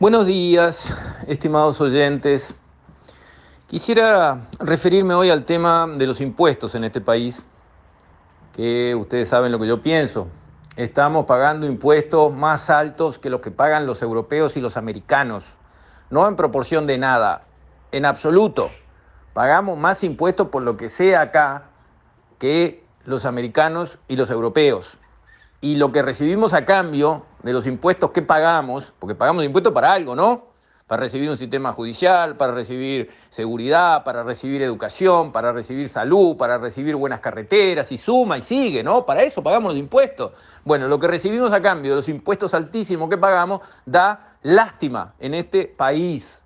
Buenos días, estimados oyentes. Quisiera referirme hoy al tema de los impuestos en este país, que ustedes saben lo que yo pienso. Estamos pagando impuestos más altos que los que pagan los europeos y los americanos, no en proporción de nada, en absoluto. Pagamos más impuestos por lo que sea acá que los americanos y los europeos. Y lo que recibimos a cambio de los impuestos que pagamos, porque pagamos impuestos para algo, ¿no? Para recibir un sistema judicial, para recibir seguridad, para recibir educación, para recibir salud, para recibir buenas carreteras y suma y sigue, ¿no? Para eso pagamos los impuestos. Bueno, lo que recibimos a cambio de los impuestos altísimos que pagamos da lástima en este país.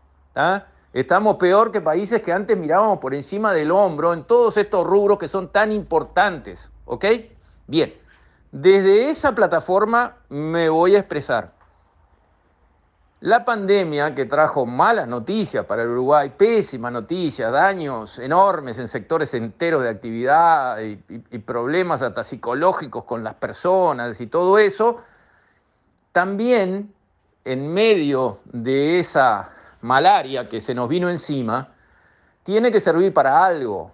Estamos peor que países que antes mirábamos por encima del hombro en todos estos rubros que son tan importantes. ¿Ok? Bien, desde esa plataforma me voy a expresar. La pandemia que trajo malas noticias para el Uruguay, pésimas noticias, daños enormes en sectores enteros de actividad y, y, problemas hasta psicológicos con las personas y todo eso, también en medio de esa malaria que se nos vino encima, tiene que servir para algo,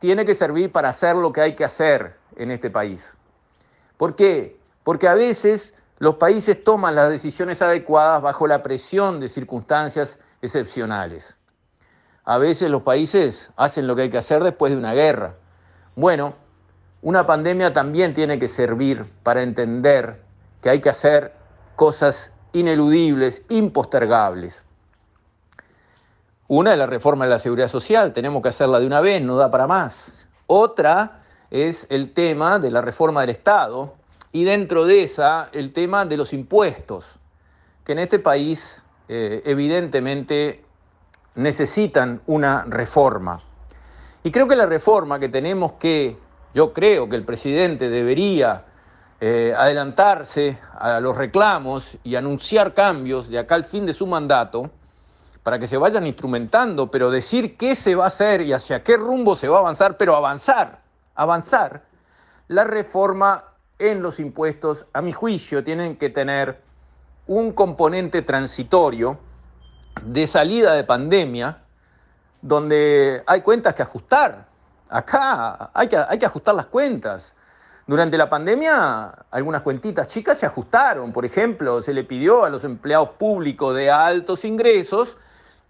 tiene que servir para hacer lo que hay que hacer en este país. ¿Por qué? Porque a veces los países toman las decisiones adecuadas bajo la presión de circunstancias excepcionales. A veces los países hacen lo que hay que hacer después de una guerra. Bueno, una pandemia también tiene que servir para entender que hay que hacer cosas ineludibles, impostergables. Una es la reforma de la seguridad social, tenemos que hacerla de una vez, no da para más. Otra es el tema de la reforma del Estado y dentro de esa el tema de los impuestos, que en este país eh, evidentemente necesitan una reforma. Y creo que la reforma que tenemos que, yo creo que el presidente debería eh, adelantarse a los reclamos y anunciar cambios de acá al fin de su mandato, para que se vayan instrumentando, pero decir qué se va a hacer y hacia qué rumbo se va a avanzar, pero avanzar, avanzar. La reforma en los impuestos, a mi juicio, tienen que tener un componente transitorio de salida de pandemia, donde hay cuentas que ajustar. Acá hay que, hay que ajustar las cuentas. Durante la pandemia, algunas cuentitas chicas se ajustaron. Por ejemplo, se le pidió a los empleados públicos de altos ingresos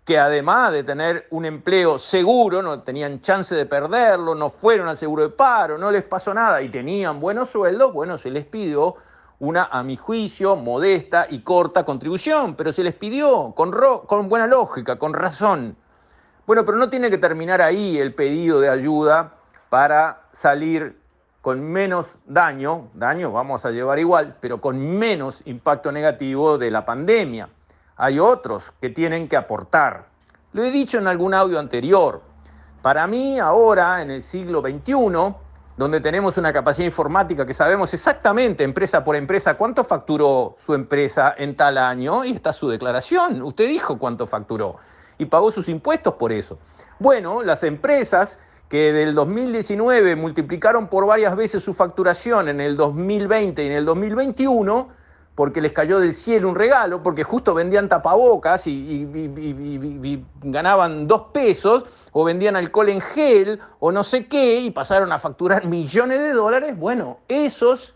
que además de tener un empleo seguro, no tenían chance de perderlo, no fueron al seguro de paro, no les pasó nada y tenían buenos sueldos, bueno, se les pidió una, a mi juicio, modesta y corta contribución, pero se les pidió con, con buena lógica, con razón. Bueno, pero no tiene que terminar ahí el pedido de ayuda para salir con menos daño, daño vamos a llevar igual, pero con menos impacto negativo de la pandemia hay otros que tienen que aportar. Lo he dicho en algún audio anterior. Para mí, ahora, en el siglo XXI, donde tenemos una capacidad informática que sabemos exactamente, empresa por empresa, cuánto facturó su empresa en tal año, y está su declaración. Usted dijo cuánto facturó y pagó sus impuestos por eso. Bueno, las empresas que del 2019 multiplicaron por varias veces su facturación en el 2020 y en el 2021, porque les cayó del cielo un regalo, porque justo vendían tapabocas y, ganaban dos pesos, o vendían alcohol en gel, o no sé qué, y pasaron a facturar millones de dólares, bueno, esos,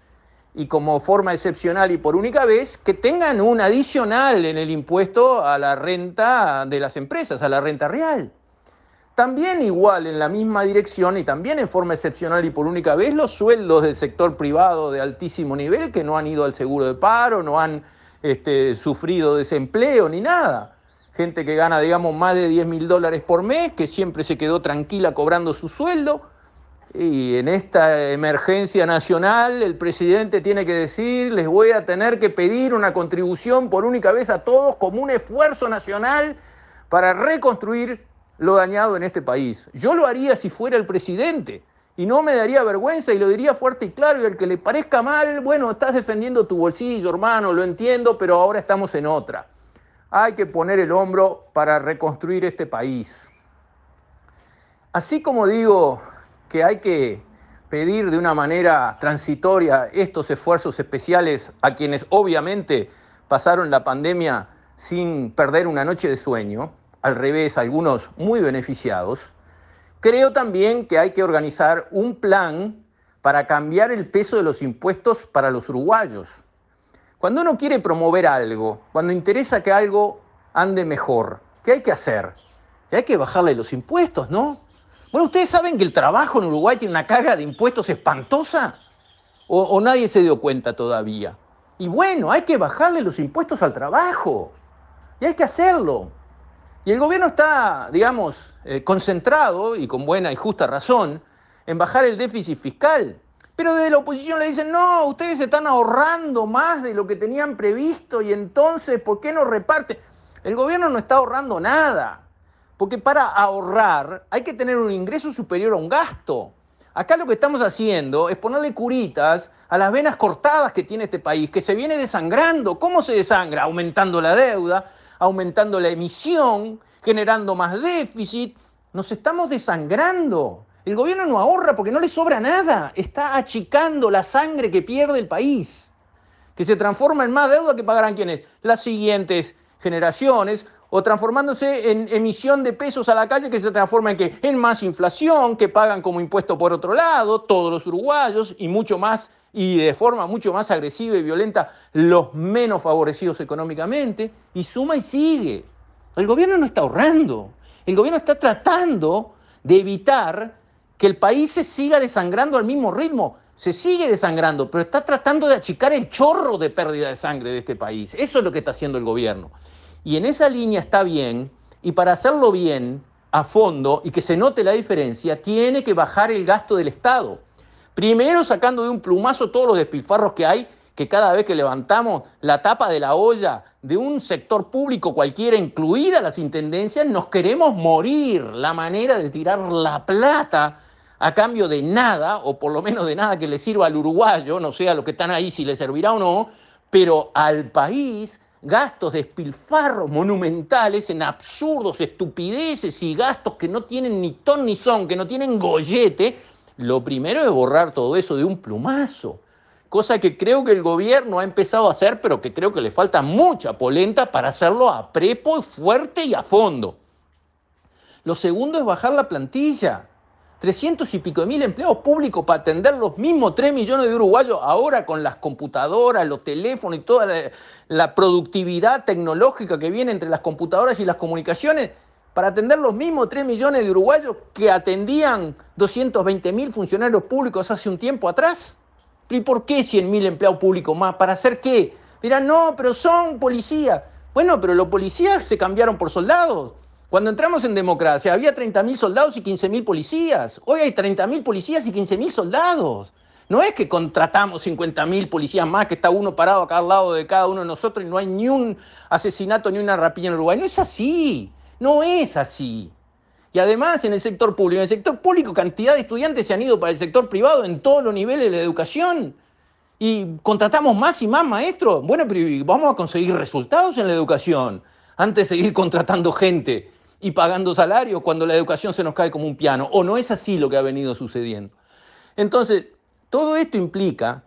y como forma excepcional y por única vez, que tengan un adicional en el impuesto a la renta de las empresas, a la renta real. También igual en la misma dirección y también en forma excepcional y por única vez los sueldos del sector privado de altísimo nivel que no han ido al seguro de paro, no han este, sufrido desempleo ni nada. Gente que gana, digamos, más de 10 mil dólares por mes, que siempre se quedó tranquila cobrando su sueldo. Y en esta emergencia nacional el presidente tiene que decir, les voy a tener que pedir una contribución por única vez a todos como un esfuerzo nacional para reconstruir lo dañado en este país. Yo lo haría si fuera el presidente y no me daría vergüenza y lo diría fuerte y claro y al que le parezca mal, bueno, estás defendiendo tu bolsillo, hermano, lo entiendo, pero ahora estamos en otra. Hay que poner el hombro para reconstruir este país. Así como digo que hay que pedir de una manera transitoria estos esfuerzos especiales a quienes obviamente pasaron la pandemia sin perder una noche de sueño, al revés, algunos muy beneficiados, creo también que hay que organizar un plan para cambiar el peso de los impuestos para los uruguayos. Cuando uno quiere promover algo, cuando interesa que algo ande mejor, ¿qué hay que hacer? hay que bajarle los impuestos, ¿no? Bueno, ¿ustedes saben que el trabajo en Uruguay tiene una carga de impuestos espantosa? ¿O, o nadie se dio cuenta todavía? Y bueno, hay que bajarle los impuestos al trabajo. Y hay que hacerlo. Y el gobierno está, digamos, eh, concentrado, y con buena y justa razón, en bajar el déficit fiscal. Pero desde la oposición le dicen, no, ustedes están ahorrando más de lo que tenían previsto y entonces, ¿por qué no reparten? El gobierno no está ahorrando nada, porque para ahorrar hay que tener un ingreso superior a un gasto. Acá lo que estamos haciendo es ponerle curitas a las venas cortadas que tiene este país, que se viene desangrando. ¿Cómo se desangra? Aumentando la deuda, aumentando la emisión, generando más déficit. Nos estamos desangrando. El gobierno no ahorra porque no le sobra nada. Está achicando la sangre que pierde el país, que se transforma en más deuda que pagarán quienes? Las siguientes generaciones o transformándose en emisión de pesos a la calle que se transforma en qué? En más inflación que pagan como impuesto por otro lado todos los uruguayos y mucho más y de forma mucho más agresiva y violenta los menos favorecidos económicamente, y suma y sigue. El gobierno no está ahorrando, el gobierno está tratando de evitar que el país se siga desangrando al mismo ritmo. Se sigue desangrando, pero está tratando de achicar el chorro de pérdida de sangre de este país. Eso es lo que está haciendo el gobierno. Y en esa línea está bien, y para hacerlo bien, a fondo, y que se note la diferencia, tiene que bajar el gasto del Estado. Primero sacando de un plumazo todos los despilfarros que hay, que cada vez que levantamos la tapa de la olla de un sector público cualquiera, incluida las intendencias, nos queremos morir. La manera de tirar la plata a cambio de nada, o por lo menos de nada que le sirva al uruguayo, no sé a los que están ahí si le servirá o no, pero al país gastos de despilfarros monumentales en absurdos, estupideces y gastos que no tienen ni ton ni son, que no tienen gollete, lo primero es borrar todo eso de un plumazo, cosa que creo que el gobierno ha empezado a hacer, pero que creo que le falta mucha polenta para hacerlo a prepo, fuerte y a fondo. Lo segundo es bajar la plantilla. 300 y pico de mil empleados públicos para atender los mismos 3 millones de uruguayos ahora con las computadoras, los teléfonos y toda la, la productividad tecnológica que viene entre las computadoras y las comunicaciones para atender los mismos 3 millones de uruguayos que atendían 220 mil funcionarios públicos hace un tiempo atrás? ¿Y por qué 100 mil empleados públicos más? ¿Para hacer qué? Dirán, no, pero son policías. Bueno, pero los policías se cambiaron por soldados. Cuando entramos en democracia había 30 mil soldados y 15 mil policías. Hoy hay 30 mil policías y 15 mil soldados. No es que contratamos 50 mil policías más, que está uno parado acá al lado de cada uno de nosotros y no hay ni un asesinato ni una rapiña en Uruguay. No es así. No es así. Y además en el sector público, en el sector público cantidad de estudiantes se han ido para el sector privado en todos los niveles de la educación. Y contratamos más y más maestros. Bueno, pero vamos a conseguir resultados en la educación antes de seguir contratando gente y pagando salarios cuando la educación se nos cae como un piano. O no es así lo que ha venido sucediendo. Entonces, todo esto implica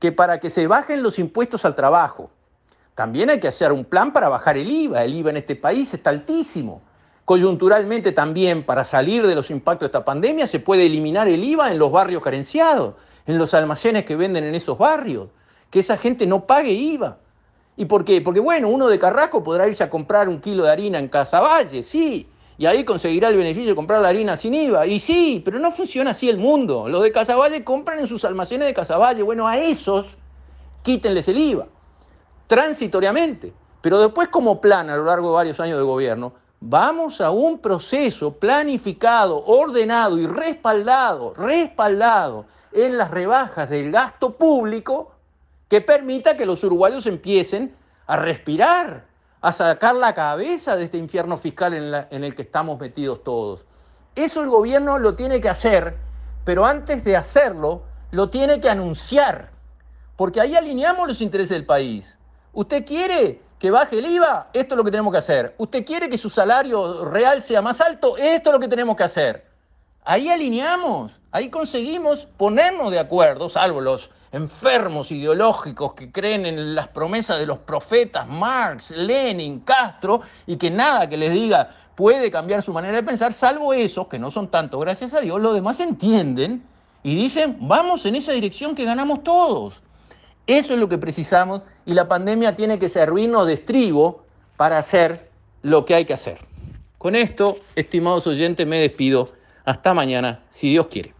que para que se bajen los impuestos al trabajo, también hay que hacer un plan para bajar el IVA. El IVA en este país está altísimo. Coyunturalmente también, para salir de los impactos de esta pandemia, se puede eliminar el IVA en los barrios carenciados, en los almacenes que venden en esos barrios. Que esa gente no pague IVA. ¿Y por qué? Porque bueno, uno de Carrasco podrá irse a comprar un kilo de harina en Casaballe, sí, y ahí conseguirá el beneficio de comprar la harina sin IVA. Y sí, pero no funciona así el mundo. Los de Casaballe compran en sus almacenes de Casaballe. Bueno, a esos quítenles el IVA transitoriamente, pero después como plan a lo largo de varios años de gobierno, vamos a un proceso planificado, ordenado y respaldado, respaldado en las rebajas del gasto público que permita que los uruguayos empiecen a respirar, a sacar la cabeza de este infierno fiscal en, en el que estamos metidos todos. Eso el gobierno lo tiene que hacer, pero antes de hacerlo, lo tiene que anunciar, porque ahí alineamos los intereses del país. ¿Usted quiere que baje el IVA? Esto es lo que tenemos que hacer. ¿Usted quiere que su salario real sea más alto? Esto es lo que tenemos que hacer. Ahí alineamos, ahí conseguimos ponernos de acuerdo, salvo los enfermos ideológicos que creen en las promesas de los profetas Marx, Lenin, Castro, y que nada que les diga puede cambiar su manera de pensar, salvo esos, que no son tantos, gracias a Dios, los demás entienden y dicen, vamos en esa dirección que ganamos todos. Eso es lo que precisamos y la pandemia tiene que servirnos de estribo para hacer lo que hay que hacer. Con esto, estimados oyentes, me despido. Hasta mañana, si Dios quiere.